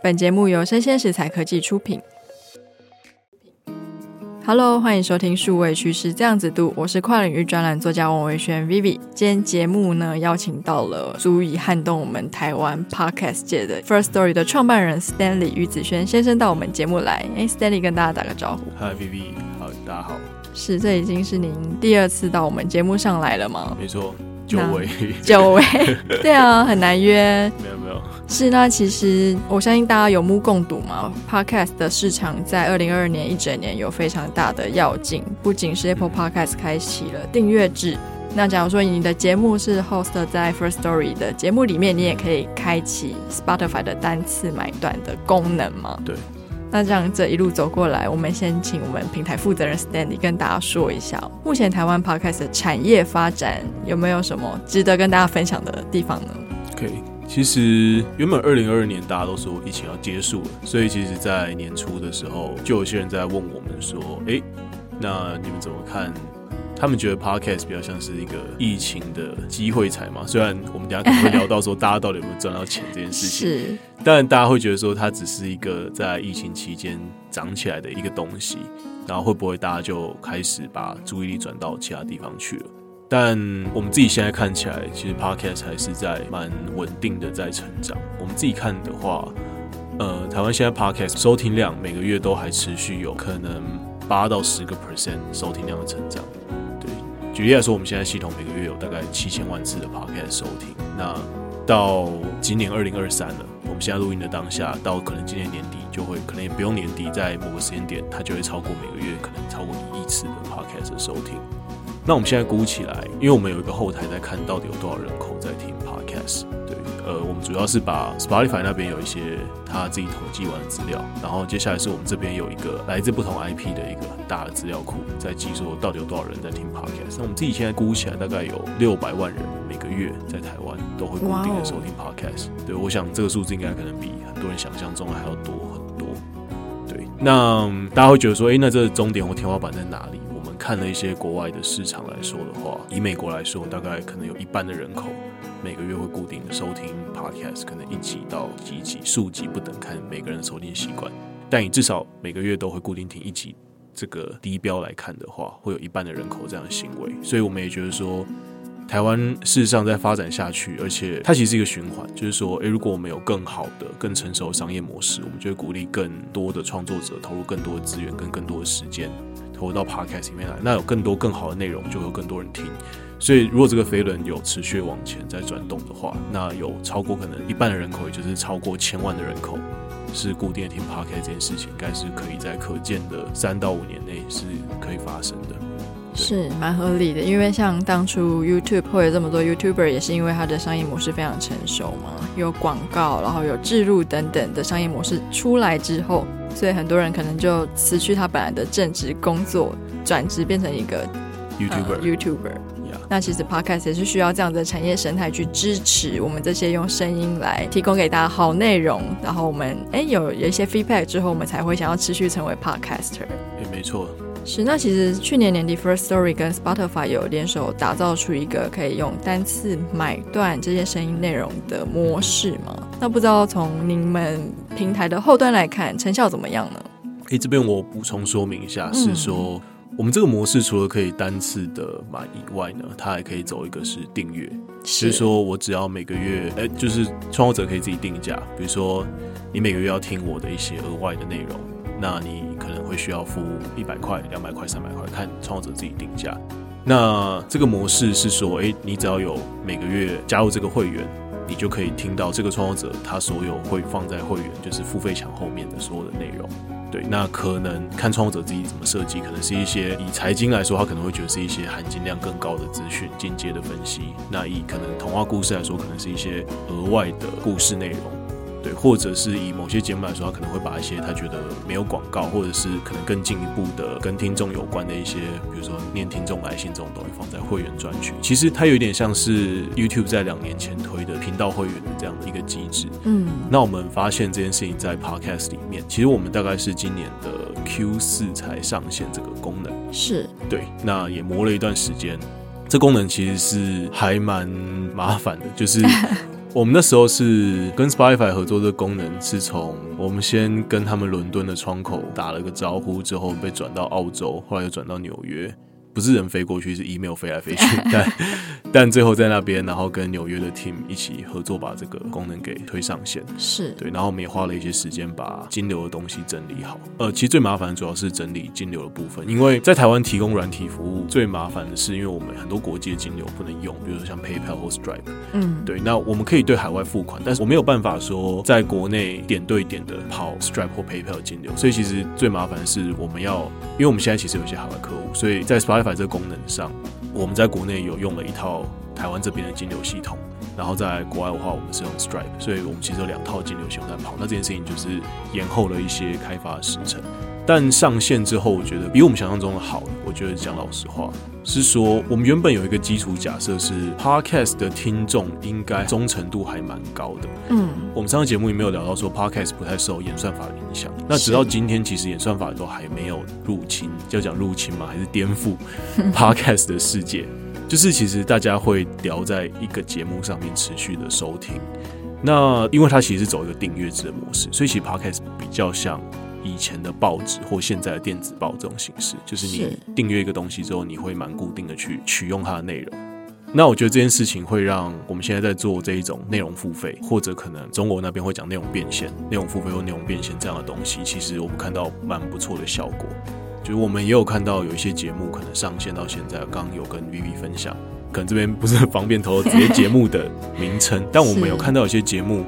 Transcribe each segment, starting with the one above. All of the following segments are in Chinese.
本节目由生鲜食材科技出品。Hello，欢迎收听数位趋势这样子读，我是跨领域专栏作家王维轩 Vivi。今天节目呢，邀请到了足以撼动我们台湾 Podcast 界的 Firstory 的创办人 Stanley 于子轩先生到我们节目来。哎，Stanley 跟大家打个招呼。Hi Vivi，好，大家好。是，这已经是您第二次到我们节目上来了吗？没错。久违，久违，对啊，很难约。没有没有，是那其实我相信大家有目共睹嘛。Podcast 的市场在二零二二年一整年有非常大的要进，不仅是 Apple Podcast 开启了订阅制，那假如说你的节目是 host 在 First Story 的节目里面，你也可以开启 Spotify 的单次买断的功能嘛？对。那这样这一路走过来，我们先请我们平台负责人 Stanley 跟大家说一下，目前台湾 Podcast 的产业发展有没有什么值得跟大家分享的地方呢？OK，其实原本二零二二年大家都说疫情要结束了，所以其实，在年初的时候，就有些人在问我们说：“哎，那你们怎么看？”他们觉得 Podcast 比较像是一个疫情的机会财嘛，虽然我们等下可能会聊到说大家到底有没有赚到钱这件事情，是，但大家会觉得说它只是一个在疫情期间涨起来的一个东西，然后会不会大家就开始把注意力转到其他地方去了？但我们自己现在看起来，其实 Podcast 还是在蛮稳定的在成长。我们自己看的话，呃，台湾现在 Podcast 收听量每个月都还持续有可能八到十个 percent 收听量的成长。对举例来说，我们现在系统每个月有大概七千万次的 podcast 收听。那到今年二零二三了，我们现在录音的当下，到可能今年年底就会，可能也不用年底，在某个时间点，它就会超过每个月可能超过一亿次的 podcast 的收听。那我们现在估起来，因为我们有一个后台在看到底有多少人口在听 podcast。对，呃，我们主要是把 Spotify 那边有一些他自己统计完的资料，然后接下来是我们这边有一个来自不同 IP 的一个很。大的资料库在记说到底有多少人在听 Podcast。那我们自己现在估起来，大概有六百万人每个月在台湾都会固定的收听 Podcast。对，我想这个数字应该可能比很多人想象中还要多很多。对，那大家会觉得说，诶，那这个终点或天花板在哪里？看了一些国外的市场来说的话，以美国来说，大概可能有一半的人口每个月会固定的收听 Podcast，可能一集到几集，数集不等，看每个人的收听习惯。但你至少每个月都会固定听一集。这个低标来看的话，会有一半的人口这样的行为，所以我们也觉得说，台湾事实上在发展下去，而且它其实是一个循环，就是说，诶，如果我们有更好的、更成熟的商业模式，我们就会鼓励更多的创作者投入更多的资源跟更多的时间投到 Podcast 里面来，那有更多更好的内容，就会有更多人听。所以，如果这个飞轮有持续往前在转动的话，那有超过可能一半的人口，也就是超过千万的人口。是固定听 Podcast 这件事情，应该是可以在可见的三到五年内是可以发生的，是蛮合理的。因为像当初 YouTube 会有这么多 YouTuber，也是因为它的商业模式非常成熟嘛，有广告，然后有置入等等的商业模式出来之后，所以很多人可能就辞去他本来的正职工作，转职变成一个 YouTuber。呃、YouTuber。那其实 Podcast 也是需要这样的产业生态去支持我们这些用声音来提供给大家好内容，然后我们哎有有一些 feedback 之后，我们才会想要持续成为 Podcaster。也没错，是。那其实去年年底 Firstory 跟 Spotify 有联手打造出一个可以用单次买断这些声音内容的模式吗？那不知道从你们平台的后端来看，成效怎么样呢？哎，这边我补充说明一下，是说。嗯我们这个模式除了可以单次的买以外呢，它还可以走一个是订阅，就是说我只要每个月，哎，就是创作者可以自己定价，比如说你每个月要听我的一些额外的内容，那你可能会需要付一百块、两百块、三百块，看创作者自己定价。那这个模式是说，哎，你只要有每个月加入这个会员，你就可以听到这个创作者他所有会放在会员，就是付费墙后面的所有的内容。对，那可能看创作者自己怎么设计，可能是一些以财经来说，他可能会觉得是一些含金量更高的资讯、间接的分析。那以可能童话故事来说，可能是一些额外的故事内容。对，或者是以某些节目来说，他可能会把一些他觉得没有广告，或者是可能更进一步的跟听众有关的一些，比如说念听众来信这种东西放在会员专区。其实它有点像是 YouTube 在两年前推的频道会员的这样的一个机制。嗯，那我们发现这件事情在 Podcast 里面，其实我们大概是今年的 Q 四才上线这个功能。是对，那也磨了一段时间。这功能其实是还蛮麻烦的，就是。我们那时候是跟 Spotify 合作的功能，是从我们先跟他们伦敦的窗口打了个招呼，之后被转到澳洲，后来又转到纽约。不是人飞过去，是 email 飞来飞去，但但最后在那边，然后跟纽约的 team 一起合作，把这个功能给推上线。是对，然后我们也花了一些时间把金流的东西整理好。呃，其实最麻烦的主要是整理金流的部分，因为在台湾提供软体服务最麻烦的是，因为我们很多国际的金流不能用，比如说像 PayPal 或 Stripe。嗯，对。那我们可以对海外付款，但是我没有办法说在国内点对点的跑 Stripe 或 PayPal 的金流。所以其实最麻烦的是我们要，因为我们现在其实有一些海外客户，所以在 Spotify 在这个功能上，我们在国内有用了一套台湾这边的金流系统，然后在国外的话，我们是用 Stripe，所以我们其实有两套金流系统在跑。那这件事情就是延后了一些开发时程，但上线之后，我觉得比我们想象中的好。我觉得讲老实话，是说我们原本有一个基础假设是 Podcast 的听众应该忠诚度还蛮高的。嗯，我们上个节目也没有聊到说 Podcast 不太受演算法的影响。那直到今天，其实演算法都还没有入侵，就要讲入侵吗？还是颠覆 Podcast 的世界？就是其实大家会聊在一个节目上面持续的收听。那因为它其实是走一个订阅制的模式，所以其实 Podcast 比较像。以前的报纸或现在的电子报这种形式，就是你订阅一个东西之后，你会蛮固定的去取用它的内容。那我觉得这件事情会让我们现在在做这一种内容付费，或者可能中国那边会讲内容变现、内容付费或内容变现这样的东西，其实我们看到蛮不错的效果。就是我们也有看到有一些节目可能上线到现在，刚有跟 Vivi 分享，可能这边不是很方便透露这些节目的名称，但我们有看到有些节目，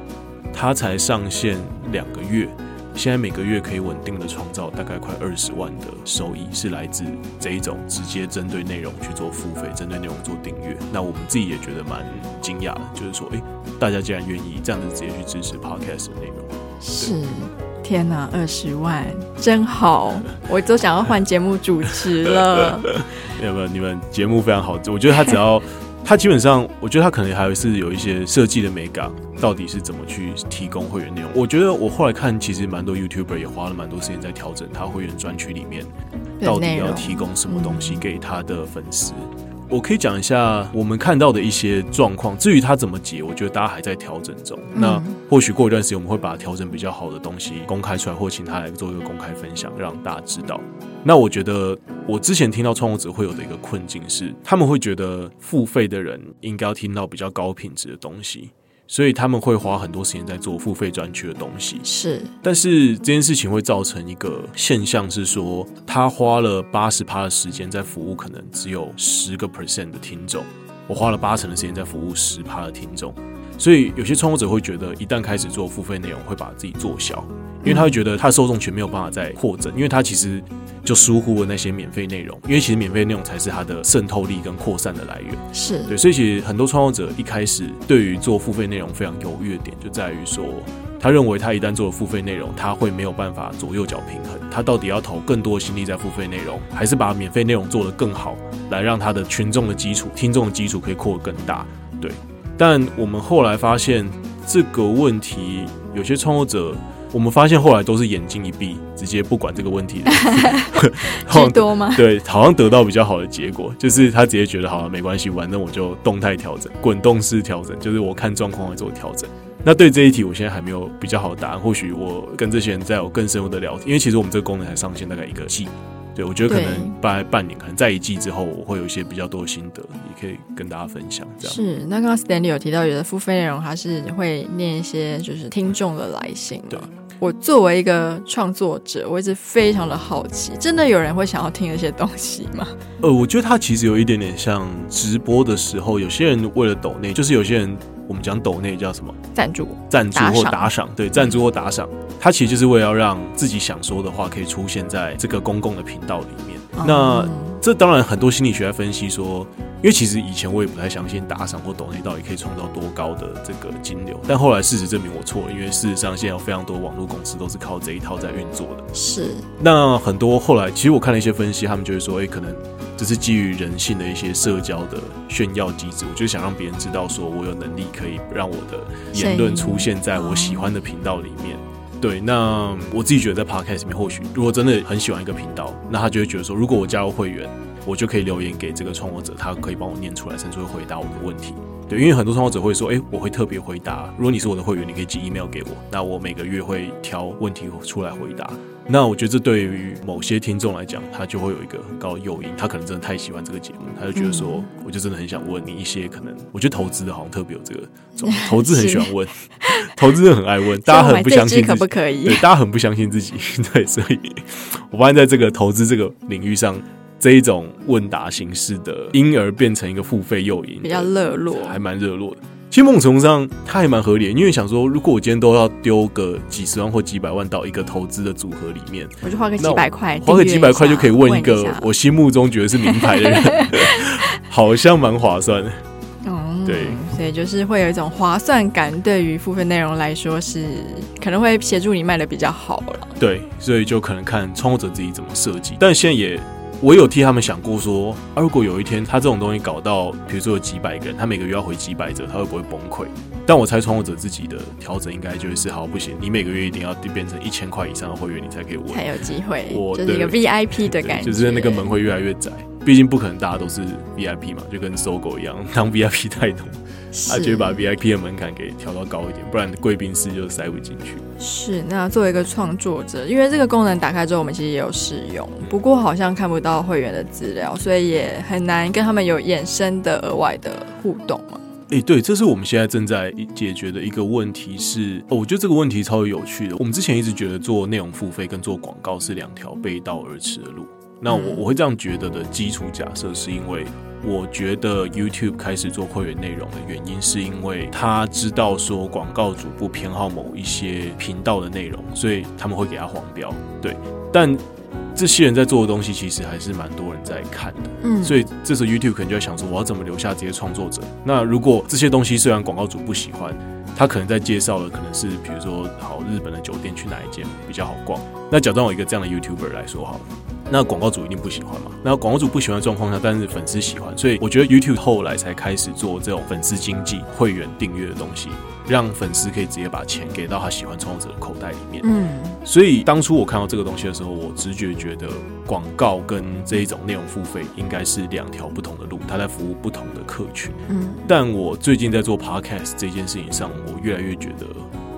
它才上线两个月。现在每个月可以稳定的创造大概快二十万的收益，是来自这一种直接针对内容去做付费，针对内容做订阅。那我们自己也觉得蛮惊讶的，就是说，哎、欸，大家竟然愿意这样子直接去支持 Podcast 的内容。是，天哪，二十万真好，我都想要换节目主持了。没有没有，你们节目非常好，我觉得他只要。它基本上，我觉得它可能还是有一些设计的美感，到底是怎么去提供会员内容？我觉得我后来看，其实蛮多 YouTuber 也花了蛮多时间在调整他会员专区里面到底要提供什么东西给他的粉丝。我可以讲一下我们看到的一些状况，至于它怎么解，我觉得大家还在调整中。那或许过一段时间，我们会把调整比较好的东西公开出来，或请他来做一个公开分享，让大家知道。那我觉得我之前听到创作者会有的一个困境是，他们会觉得付费的人应该要听到比较高品质的东西。所以他们会花很多时间在做付费专区的东西，是。但是这件事情会造成一个现象，是说他花了八十趴的时间在服务，可能只有十个 percent 的听众。我花了八成的时间在服务十趴的听众。所以有些创作者会觉得，一旦开始做付费内容，会把自己做小，因为他会觉得他的受众群没有办法再扩增，因为他其实就疏忽了那些免费内容，因为其实免费内容才是他的渗透力跟扩散的来源。是对，所以其实很多创作者一开始对于做付费内容非常犹豫的点，就在于说，他认为他一旦做了付费内容，他会没有办法左右脚平衡，他到底要投更多心力在付费内容，还是把免费内容做得更好，来让他的群众的基础、听众的基础可以扩得更大？对。但我们后来发现这个问题，有些创作者，我们发现后来都是眼睛一闭，直接不管这个问题的，最多吗？对，好像得到比较好的结果，就是他直接觉得好了，没关系，反正我就动态调整，滚动式调整，就是我看状况来做调整。那对这一题，我现在还没有比较好的答案，或许我跟这些人再有更深入的聊天，因为其实我们这个功能才上线大概一个季。对，我觉得可能半半年，可能在一季之后，我会有一些比较多的心得，也可以跟大家分享。这样是。那刚刚 Stanley 有提到，有的付费内容它是会念一些就是听众的来信。对，我作为一个创作者，我一直非常的好奇，真的有人会想要听那些东西吗？呃，我觉得它其实有一点点像直播的时候，有些人为了抖内，就是有些人。我们讲抖内叫什么？赞助、赞助或打赏。对，赞助或打赏，它其实就是为了要让自己想说的话可以出现在这个公共的频道里面。嗯、那这当然很多心理学在分析说，因为其实以前我也不太相信打赏或抖内到底可以创造多高的这个金流，但后来事实证明我错了，因为事实上现在有非常多网络公司都是靠这一套在运作的。是。那很多后来其实我看了一些分析，他们就会说，哎、欸，可能。这是基于人性的一些社交的炫耀机制，我就想让别人知道，说我有能力可以让我的言论出现在我喜欢的频道里面。对，那我自己觉得在 Podcast 里面，或许如果真的很喜欢一个频道，那他就会觉得说，如果我加入会员，我就可以留言给这个创作者，他可以帮我念出来，甚至会回答我的问题。对，因为很多创作者会说，哎，我会特别回答。如果你是我的会员，你可以寄 email 给我，那我每个月会挑问题出来回答。那我觉得这对于某些听众来讲，他就会有一个很高的诱因，他可能真的太喜欢这个节目，他就觉得说，嗯、我就真的很想问你一些可能，我觉得投资的好像特别有这个，投资很喜欢问，投资人很爱问，大家很不相信可 不可以？对，大家很不相信自己，对，所以我发现在这个投资这个领域上，这一种问答形式的，因而变成一个付费诱因，比较热络，还蛮热络的。其实某种程度上，它还蛮合理的，因为想说，如果我今天都要丢个几十万或几百万到一个投资的组合里面，我就花个几百块，花个几百块就可以问一个我心目中觉得是名牌的人，好像蛮划算的。嗯，对，所以就是会有一种划算感，对于付费内容来说是可能会协助你卖的比较好了。对，所以就可能看创作者自己怎么设计，但现在也。我有替他们想过说，啊，如果有一天他这种东西搞到，比如说有几百个人，他每个月要回几百折，他会不会崩溃？但我猜创作者自己的调整应该就是，好，不行，你每个月一定要变成一千块以上的会员，你才可以问，才有机会。我就是一个 VIP 的感觉，就是那个门会越来越窄。毕竟不可能大家都是 VIP 嘛，就跟搜狗一样，当 VIP 太多，他就会把 VIP 的门槛给调到高一点，不然贵宾室就塞不进去。是，那作为一个创作者，因为这个功能打开之后，我们其实也有试用，不过好像看不到会员的资料，所以也很难跟他们有衍生的额外的互动嘛。哎、欸，对，这是我们现在正在解决的一个问题是，是哦，我觉得这个问题超有趣的。我们之前一直觉得做内容付费跟做广告是两条背道而驰的路。那我我会这样觉得的基础假设，是因为我觉得 YouTube 开始做会员内容的原因，是因为他知道说广告主不偏好某一些频道的内容，所以他们会给他黄标。对，但这些人在做的东西，其实还是蛮多人在看的。嗯，所以这时候 YouTube 可能就在想说，我要怎么留下这些创作者？那如果这些东西虽然广告主不喜欢，他可能在介绍的可能是比如说，好，日本的酒店去哪一间比较好逛？那假装我一个这样的 YouTuber 来说好了。那广告主一定不喜欢嘛？那广告主不喜欢的状况下，但是粉丝喜欢，所以我觉得 YouTube 后来才开始做这种粉丝经济、会员订阅的东西，让粉丝可以直接把钱给到他喜欢创作者的口袋里面。嗯，所以当初我看到这个东西的时候，我直觉觉得广告跟这一种内容付费应该是两条不同的路，它在服务不同的客群。嗯，但我最近在做 Podcast 这件事情上，我越来越觉得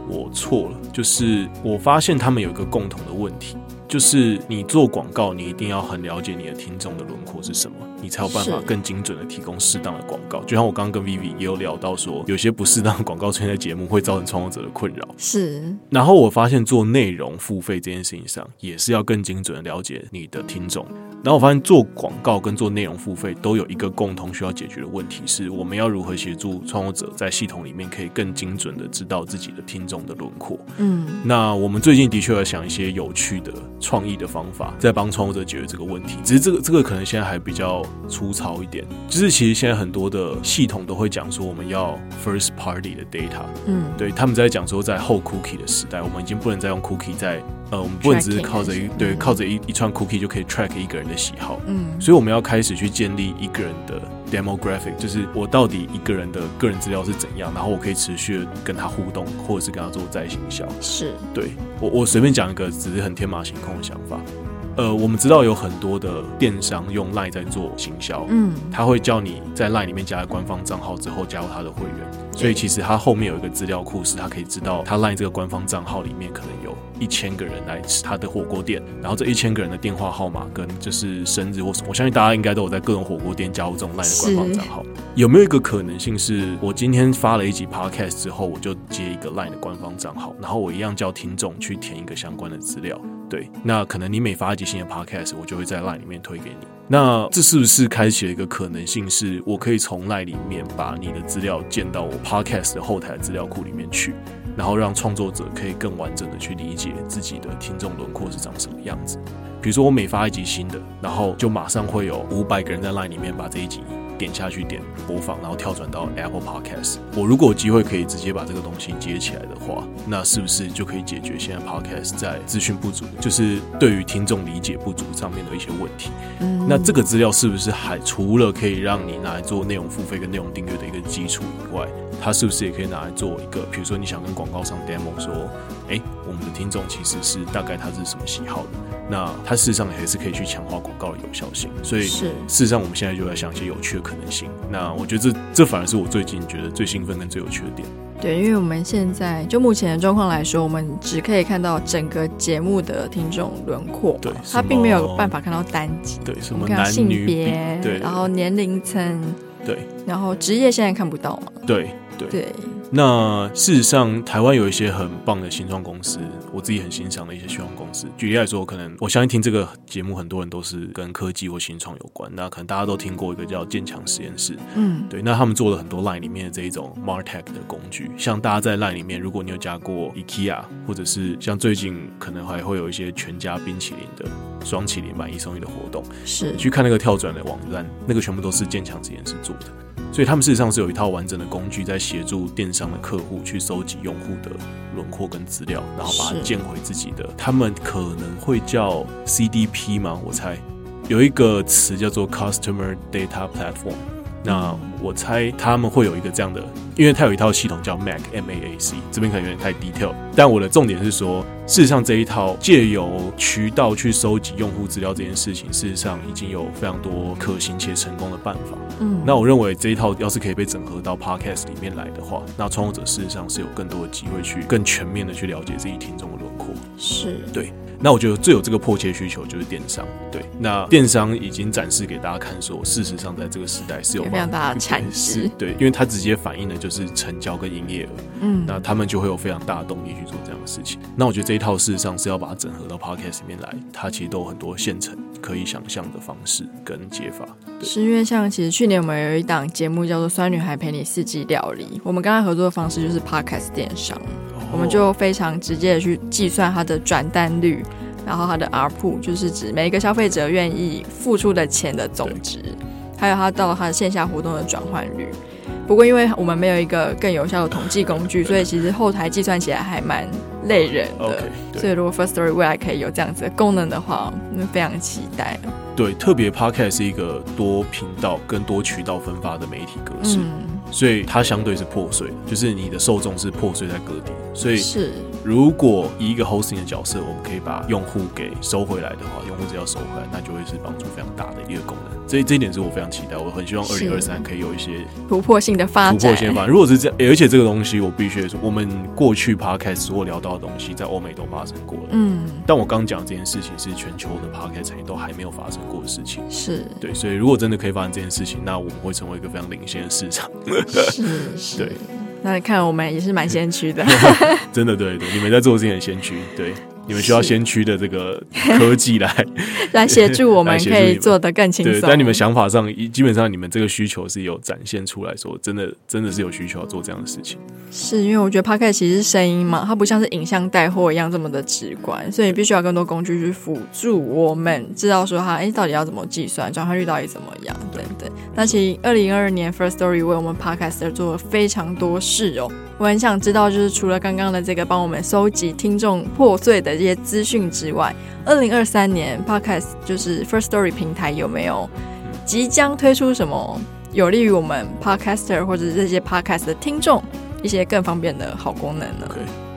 我错了，就是我发现他们有一个共同的问题。就是你做广告，你一定要很了解你的听众的轮廓是什么，你才有办法更精准的提供适当的广告。就像我刚刚跟 Vivi 也有聊到说，有些不适当的广告出现在节目，会造成创作者的困扰。是。然后我发现做内容付费这件事情上，也是要更精准的了解你的听众。然后我发现做广告跟做内容付费都有一个共同需要解决的问题，是我们要如何协助创作者在系统里面可以更精准的知道自己的听众的轮廓。嗯。那我们最近的确要想一些有趣的。创意的方法在帮创作者解决这个问题，只是这个这个可能现在还比较粗糙一点。就是其实现在很多的系统都会讲说，我们要 first party 的 data，嗯，对，他们在讲说，在后 cookie 的时代，我们已经不能再用 cookie 在呃，我们不能只是靠着一对靠着一一串 cookie 就可以 track 一个人的喜好，嗯，所以我们要开始去建立一个人的 demographic，就是我到底一个人的个人资料是怎样，然后我可以持续跟他互动，或者是跟他做在行销，是。对我我随便讲一个，只是很天马行空的。想法，呃，我们知道有很多的电商用 LINE 在做行销，嗯，他会叫你在 LINE 里面加了官方账号之后加入他的会员，所以其实他后面有一个资料库，是他可以知道他 LINE 这个官方账号里面可能有一千个人来吃他的火锅店，然后这一千个人的电话号码跟就是生日或什么，我相信大家应该都有在各种火锅店加入这种 LINE 的官方账号。有没有一个可能性是，我今天发了一集 Podcast 之后，我就接一个 LINE 的官方账号，然后我一样叫听众去填一个相关的资料？对，那可能你每发一集新的 Podcast，我就会在 LINE 里面推给你。那这是不是开启了一个可能性，是我可以从 LINE 里面把你的资料建到我 Podcast 的后台资料库里面去，然后让创作者可以更完整的去理解自己的听众轮廓是长什么样子。比如说我每发一集新的，然后就马上会有五百个人在 LINE 里面把这一集。点下去点播放，然后跳转到 Apple Podcast。我如果有机会可以直接把这个东西接起来的话，那是不是就可以解决现在 Podcast 在资讯不足，就是对于听众理解不足上面的一些问题？嗯，那这个资料是不是还除了可以让你拿来做内容付费跟内容订阅的一个基础以外，它是不是也可以拿来做一个，比如说你想跟广告商 demo 说，哎、欸，我们的听众其实是大概他是什么喜好的，那它事实上还是可以去强化广告的有效性。所以，事实上我们现在就在想一些有趣的可能性。那我觉得这这反而是我最近觉得最兴奋跟最有趣的点。对，因为我们现在就目前的状况来说，我们只可以看到整个节目的听众轮廓，对，他并没有办法看到单集，对，什么男女比，对，然后年龄层，对，然后职业现在看不到嘛，对，对。对那事实上，台湾有一些很棒的新创公司，我自己很欣赏的一些新创公司。举例来说，可能我相信听这个节目很多人都是跟科技或新创有关。那可能大家都听过一个叫建强实验室，嗯，对。那他们做了很多 Line 里面的这一种 MarTech 的工具，像大家在 Line 里面，如果你有加过 IKEA，或者是像最近可能还会有一些全家冰淇淋的双淇淋买一送一的活动，是你去看那个跳转的网站，那个全部都是建强实验室做的。所以他们事实上是有一套完整的工具，在协助电商的客户去收集用户的轮廓跟资料，然后把它建回自己的。他们可能会叫 CDP 吗？我猜有一个词叫做 Customer Data Platform。那我猜他们会有一个这样的，因为它有一套系统叫 MAC M A A C，这边可能有点太 detail。但我的重点是说，事实上这一套借由渠道去收集用户资料这件事情，事实上已经有非常多可行且成功的办法。嗯，那我认为这一套要是可以被整合到 Podcast 里面来的话，那创作者事实上是有更多的机会去更全面的去了解自己听众的轮廓。是，对。那我觉得最有这个迫切需求就是电商，对。那电商已经展示给大家看，说事实上在这个时代是有非常大的产值，对，因为它直接反映的就是成交跟营业额，嗯，那他们就会有非常大的动力去做这样的事情。那我觉得这一套事实上是要把它整合到 Podcast 里面来，它其实都有很多现成可以想象的方式跟解法。对，是因为像其实去年我们有一档节目叫做《酸女孩陪你四季料理》，我们刚才合作的方式就是 Podcast 电商。我们就非常直接的去计算它的转单率，然后它的 ARPU 就是指每一个消费者愿意付出的钱的总值，还有它到它的线下活动的转换率。不过，因为我们没有一个更有效的统计工具，所以其实后台计算起来还蛮累人的。Okay, 所以，如果 Firstory 未来可以有这样子的功能的话，那非常期待。对，特别 Podcast 是一个多频道跟多渠道分发的媒体格式。嗯所以它相对是破碎，就是你的受众是破碎在各地。所以是，如果以一个 hosting 的角色，我们可以把用户给收回来的话，用户只要收回来，那就会是帮助非常大的一个功能。这这一点是我非常期待，我很希望二零二三可以有一些突破性的发展。突破性的发展。如果是这样，而且这个东西我必须说，我们过去 podcast 所有聊到的东西，在欧美都发生过了。嗯，但我刚讲这件事情是全球的 podcast 产业都还没有发生过的事情。是对，所以如果真的可以发生这件事情，那我们会成为一个非常领先的市场。是 是，对，那看我们也是蛮先驱的，真的对对，你们在做这件先驱，对。你们需要先驱的这个科技来 来协助我们，可以做得更轻松。对，在你们想法上，基本上你们这个需求是有展现出来说，真的真的是有需求要做这样的事情。是因为我觉得 Podcast 其实是声音嘛，它不像是影像带货一样这么的直观，所以你必须要更多工具去辅助我们知道说它哎到底要怎么计算转换率到底怎么样等等。那其实二零二二年 First Story 为我们 Podcaster 做了非常多事哦。我很想知道，就是除了刚刚的这个帮我们收集听众破碎的这些资讯之外，二零二三年 Podcast 就是 First Story 平台有没有即将推出什么有利于我们 Podcaster 或者这些 Podcast 的听众一些更方便的好功能呢？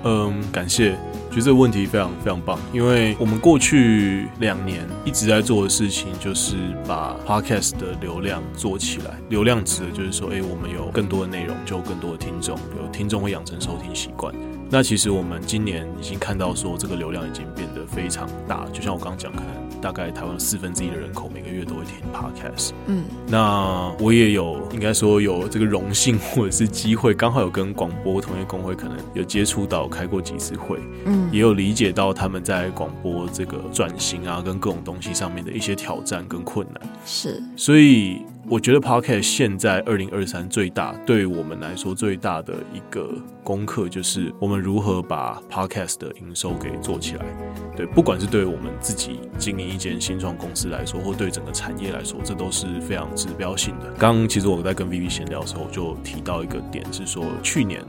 嗯、感谢。觉得这个问题非常非常棒，因为我们过去两年一直在做的事情，就是把 Podcast 的流量做起来。流量指的就是说，哎，我们有更多的内容，就有更多的听众，有听众会养成收听习惯。那其实我们今年已经看到说，这个流量已经变得非常大。就像我刚刚讲，可能大概台湾四分之一的人口每个月都会听 Podcast。嗯，那我也有应该说有这个荣幸或者是机会，刚好有跟广播同业公会可能有接触到，开过几次会。嗯，也有理解到他们在广播这个转型啊，跟各种东西上面的一些挑战跟困难。是，所以。我觉得 Podcast 现在二零二三最大对于我们来说最大的一个功课，就是我们如何把 Podcast 的营收给做起来。对，不管是对我们自己经营一间新创公司来说，或对整个产业来说，这都是非常指标性的。刚刚其实我在跟 Vivi 闲聊的时候，就提到一个点，是说去年，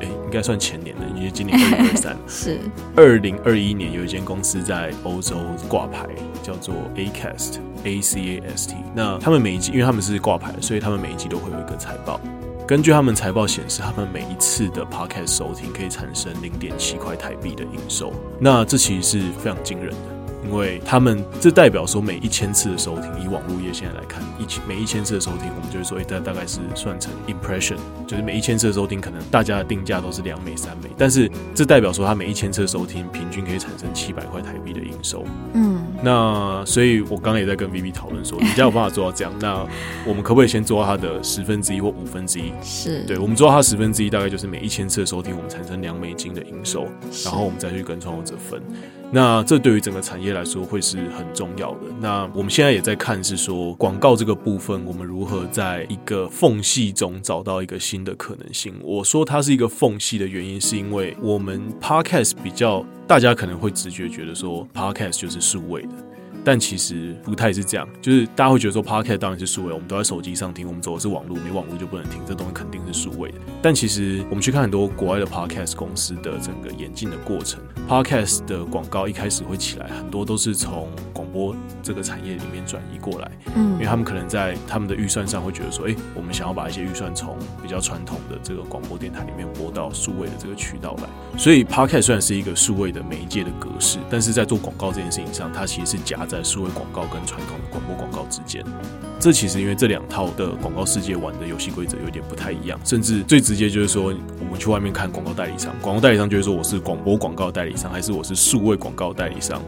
哎，应该算前年的，因为今年二零二三 是二零二一年，有一间公司在欧洲挂牌，叫做 Acast。A C A S T，那他们每一季，因为他们是挂牌，所以他们每一季都会有一个财报。根据他们财报显示，他们每一次的 podcast 收听可以产生零点七块台币的营收，那这其实是非常惊人的。因为他们这代表说，每一千次的收听，以网络业现在来看，一千每一千次的收听，我们就会说，哎，大大概是算成 impression，就是每一千次的收听，可能大家的定价都是两美三美，但是这代表说，他每一千次的收听，平均可以产生七百块台币的营收。嗯，那所以我刚刚也在跟 Vivi 讨论说，你家有办法做到这样，那我们可不可以先做到它的十分之一或五分之一？是，对，我们做到它十分之一，大概就是每一千次的收听，我们产生两美金的营收，然后我们再去跟创作者分。那这对于整个产业来说会是很重要的。那我们现在也在看，是说广告这个部分，我们如何在一个缝隙中找到一个新的可能性。我说它是一个缝隙的原因，是因为我们 Podcast 比较，大家可能会直觉觉得说 Podcast 就是数位的。但其实不太是这样，就是大家会觉得说，Podcast 当然是数位，我们都在手机上听，我们走的是网络，没网络就不能听，这东西肯定是数位的。但其实我们去看很多国外的 Podcast 公司的整个演进的过程，Podcast 的广告一开始会起来，很多都是从广播这个产业里面转移过来，嗯，因为他们可能在他们的预算上会觉得说，哎，我们想要把一些预算从比较传统的这个广播电台里面拨到数位的这个渠道来，所以 Podcast 虽然是一个数位的媒介的格式，但是在做广告这件事情上，它其实是夹在数位广告跟传统的广播广告之间，这其实因为这两套的广告世界玩的游戏规则有点不太一样，甚至最直接就是说，我们去外面看广告代理商，广告代理商就会说我是广播广告代理商，还是我是数位广告代理商？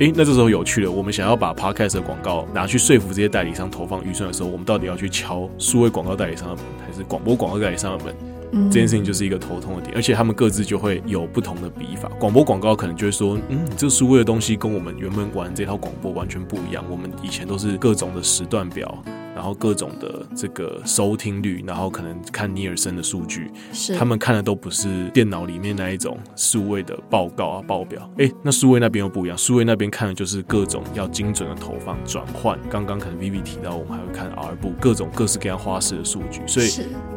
诶，那这时候有趣了，我们想要把 Podcast 的广告拿去说服这些代理商投放预算的时候，我们到底要去敲数位广告代理商的门，还是广播广告代理商的门？这件事情就是一个头痛的点，而且他们各自就会有不同的笔法。广播广告可能就会说，嗯，这数位的东西跟我们原本玩这套广播完全不一样。我们以前都是各种的时段表。然后各种的这个收听率，然后可能看尼尔森的数据，是他们看的都不是电脑里面那一种数位的报告啊报表。哎，那数位那边又不一样，数位那边看的就是各种要精准的投放转换。刚刚可能 Vivi 提到，我们还会看 R 部各种各式各样花式的数据，所以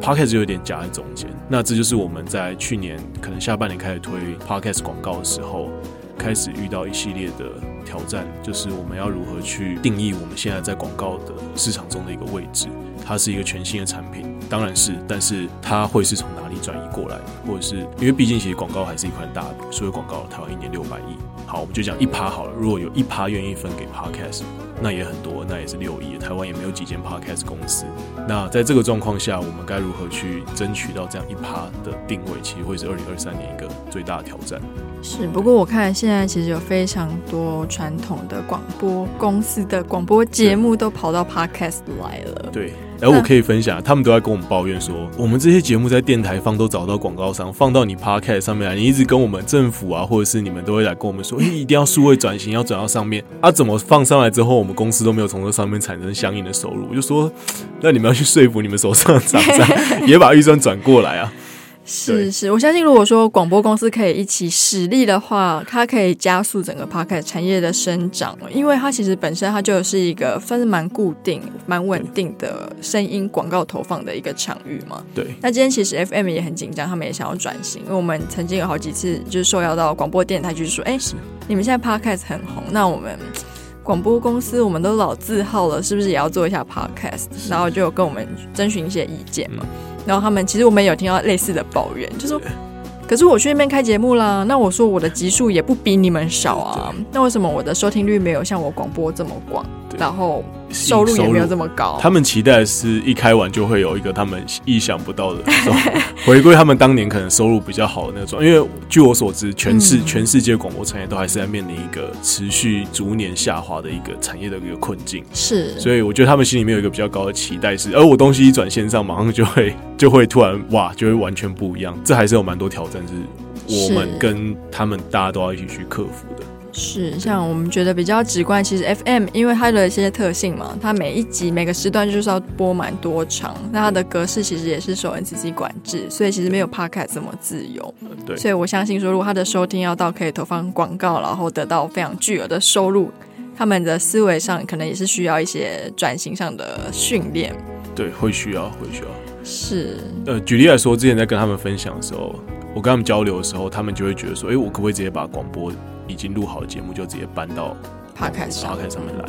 Podcast 就有点夹在中间。那这就是我们在去年可能下半年开始推 Podcast 广告的时候，开始遇到一系列的挑战，就是我们要如何去定义我们现在在广告的市场中的一个位置。它是一个全新的产品，当然是，但是它会是从哪里转移过来，或者是因为毕竟其实广告还是一块大饼，所以广告台湾一年六百亿。好，我们就讲一趴好了。如果有一趴愿意分给 Podcast，那也很多，那也是六亿。台湾也没有几间 Podcast 公司。那在这个状况下，我们该如何去争取到这样一趴的定位？其实会是二零二三年一个最大的挑战。是，不过我看现在其实有非常多传统的广播公司的广播节目都跑到 Podcast 来了。对，而我可以分享，他们都在跟我们抱怨说，我们这些节目在电台放都找到广告商，放到你 Podcast 上面来，你一直跟我们政府啊，或者是你们都会来跟我们说，哎，一定要数位转型，要转到上面。啊，怎么放上来之后，我们公司都没有从这上面产生相应的收入？我就说，那你们要去说服你们手上的厂商，也把预算转过来啊。是是，我相信如果说广播公司可以一起使力的话，它可以加速整个 Podcast 产业的生长，因为它其实本身它就是一个算是蛮固定、蛮稳定的声音广告投放的一个场域嘛。对。那今天其实 FM 也很紧张，他们也想要转型，因为我们曾经有好几次就是受邀到广播电台，就是说，哎，你们现在 Podcast 很红，那我们广播公司我们都老字号了，是不是也要做一下 Podcast？然后就跟我们征询一些意见嘛。嗯然后他们其实我们有听到类似的抱怨，就说，可是我去那边开节目啦，那我说我的集数也不比你们少啊，那为什么我的收听率没有像我广播这么广？然后。收入也没有这么高，他们期待是一开完就会有一个他们意想不到的 回归，他们当年可能收入比较好的那种。因为据我所知，全世全世界广播产业都还是在面临一个持续逐年下滑的一个产业的一个困境。是，所以我觉得他们心里面有一个比较高的期待是，而我东西一转线上，马上就会 就会突然哇，就会完全不一样。这还是有蛮多挑战，是我们跟他们大家都要一起去克服的。是，像我们觉得比较直观，其实 FM 因为它的一些特性嘛，它每一集每个时段就是要播蛮多长，那它的格式其实也是受 NCC 管制，所以其实没有 Podcast 这么自由。对，所以我相信说，如果它的收听要到可以投放广告，然后得到非常巨额的收入，他们的思维上可能也是需要一些转型上的训练。对，会需要，会需要。是。呃，举例来说，之前在跟他们分享的时候，我跟他们交流的时候，他们就会觉得说，哎，我可不可以直接把广播已经录好的节目就直接搬到 Podcast 上面来。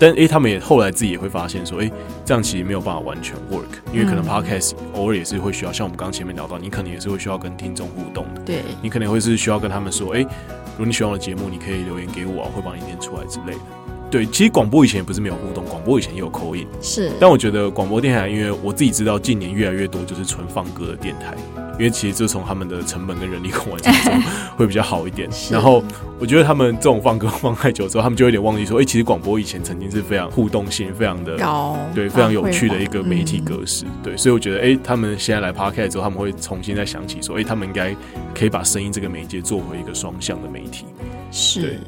但诶，他们也后来自己也会发现说，诶，这样其实没有办法完全 work，因为可能 podcast 偶尔也是会需要，像我们刚刚前面聊到，你可能也是会需要跟听众互动的。对，你可能会是需要跟他们说，诶，如果你喜欢我的节目，你可以留言给我，我会帮你念出来之类的。对，其实广播以前也不是没有互动，广播以前也有 call in，是。但我觉得广播电台，因为我自己知道，近年越来越多就是纯放歌的电台。因为其实就从他们的成本跟人力控管之中 会比较好一点。然后我觉得他们这种放歌放太久之后，他们就有点忘记说，哎，其实广播以前曾经是非常互动性、非常的高，对，非常有趣的一个媒体格式。对，所以我觉得，哎，他们现在来 Podcast 之后，他们会重新再想起说，哎，他们应该可以把声音这个媒介做回一个双向的媒体。是。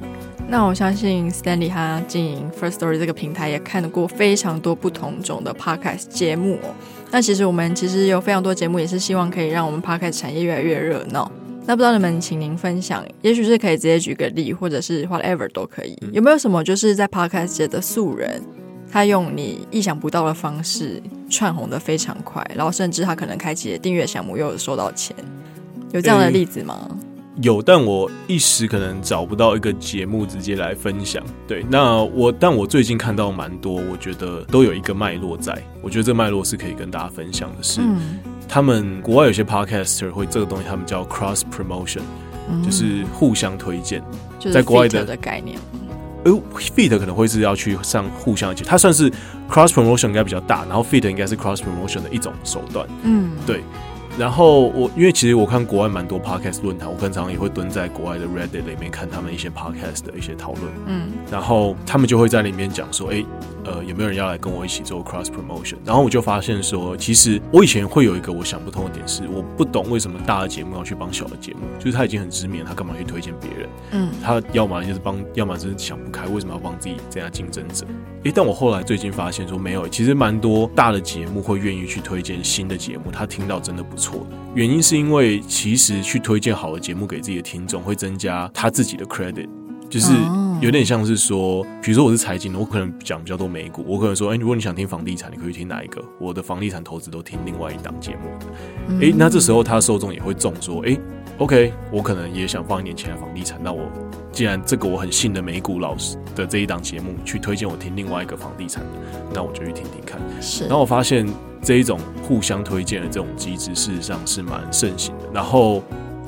那我相信 Stanley 他经营 First Story 这个平台，也看过非常多不同种的 Podcast 节目。那其实我们其实有非常多节目，也是希望可以让我们 Podcast 产业越来越热闹。那不知道你们，请您分享，也许是可以直接举个例，或者是 whatever 都可以。有没有什么就是在 Podcast 界的素人，他用你意想不到的方式串红的非常快，然后甚至他可能开启了订阅项目，又有收到钱，有这样的例子吗？欸有，但我一时可能找不到一个节目直接来分享。对，那我，但我最近看到蛮多，我觉得都有一个脉络在。我觉得这脉络是可以跟大家分享的是，嗯、他们国外有些 podcaster 会这个东西，他们叫 cross promotion，、嗯、就是互相推荐，在国外的的概念。呃，feat 可能会是要去上互相去，它算是 cross promotion 应该比较大，然后 feet 应该是 cross promotion 的一种手段。嗯，对。然后我因为其实我看国外蛮多 podcast 论坛，我经常也会蹲在国外的 Reddit 里面看他们一些 podcast 的一些讨论。嗯，然后他们就会在里面讲说，哎，呃，有没有人要来跟我一起做 cross promotion？然后我就发现说，其实我以前会有一个我想不通的点是，我不懂为什么大的节目要去帮小的节目，就是他已经很知名，他干嘛去推荐别人？嗯，他要么就是帮，要么就是想不开，为什么要帮自己这样竞争者？哎，但我后来最近发现说，没有，其实蛮多大的节目会愿意去推荐新的节目，他听到真的不错。原因是因为其实去推荐好的节目给自己的听众，会增加他自己的 credit，就是有点像是说，比如说我是财经的，我可能讲比较多美股，我可能说，哎，如果你想听房地产，你可以听哪一个？我的房地产投资都听另外一档节目的。哎，那这时候他受众也会中说，哎，OK，我可能也想放一点钱在房地产，那我既然这个我很信的美股老师的这一档节目去推荐我听另外一个房地产的，那我就去听听看。是，然后我发现。这一种互相推荐的这种机制，事实上是蛮盛行的。然后，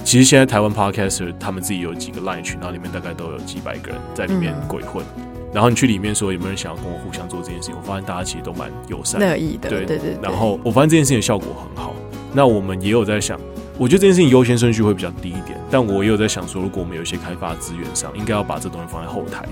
其实现在台湾 Podcaster 他们自己有几个 Line 群，然后里面大概都有几百个人在里面鬼混。嗯、然后你去里面说有没有人想要跟我互相做这件事情，我发现大家其实都蛮友善、乐意的。对对对。然后我发现这件事情的效果很好。那我们也有在想，我觉得这件事情优先顺序会比较低一点。但我也有在想说，如果我们有一些开发资源上，应该要把这东西放在后台，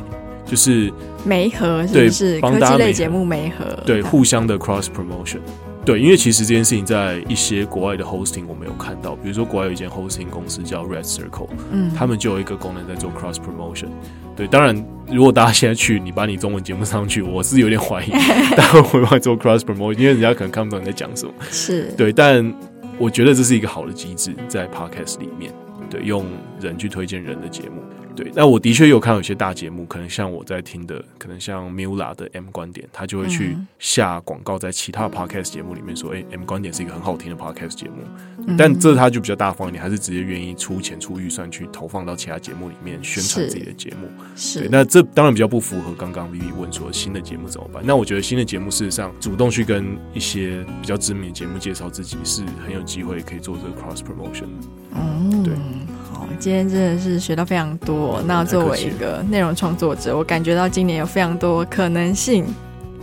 就是媒合，对，是科技类节目媒合，对，互相的 cross promotion。对，因为其实这件事情在一些国外的 hosting 我们有看到，比如说国外有一间 hosting 公司叫 Red Circle，嗯，他们就有一个功能在做 cross promotion。对，当然如果大家现在去，你把你中文节目上去，我是有点怀疑，大家会不会做 cross promotion，因为人家可能看不懂你在讲什么。是对，但我觉得这是一个好的机制，在 podcast 里面，对，用人去推荐人的节目。对，那我的确有看到有些大节目，可能像我在听的，可能像 Mula 的 M 观点，他就会去下广告在其他 podcast 节目里面说，哎、欸、，M 观点是一个很好听的 podcast 节目。但这他就比较大方一点，还是直接愿意出钱出预算去投放到其他节目里面宣传自己的节目。是，对，那这当然比较不符合刚刚 Vivi 问说新的节目怎么办？那我觉得新的节目事实上主动去跟一些比较知名的节目介绍自己，是很有机会可以做这个 cross promotion。嗯，对。今天真的是学到非常多。那作为一个内容创作者，我感觉到今年有非常多可能性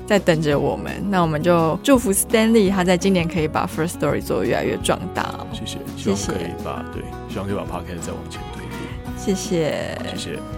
在等着我们。那我们就祝福 Stanley 他在今年可以把 First Story 做得越来越壮大。谢谢，希望可以把，对，希望可以把 Podcast 再往前推一点。谢谢，谢谢。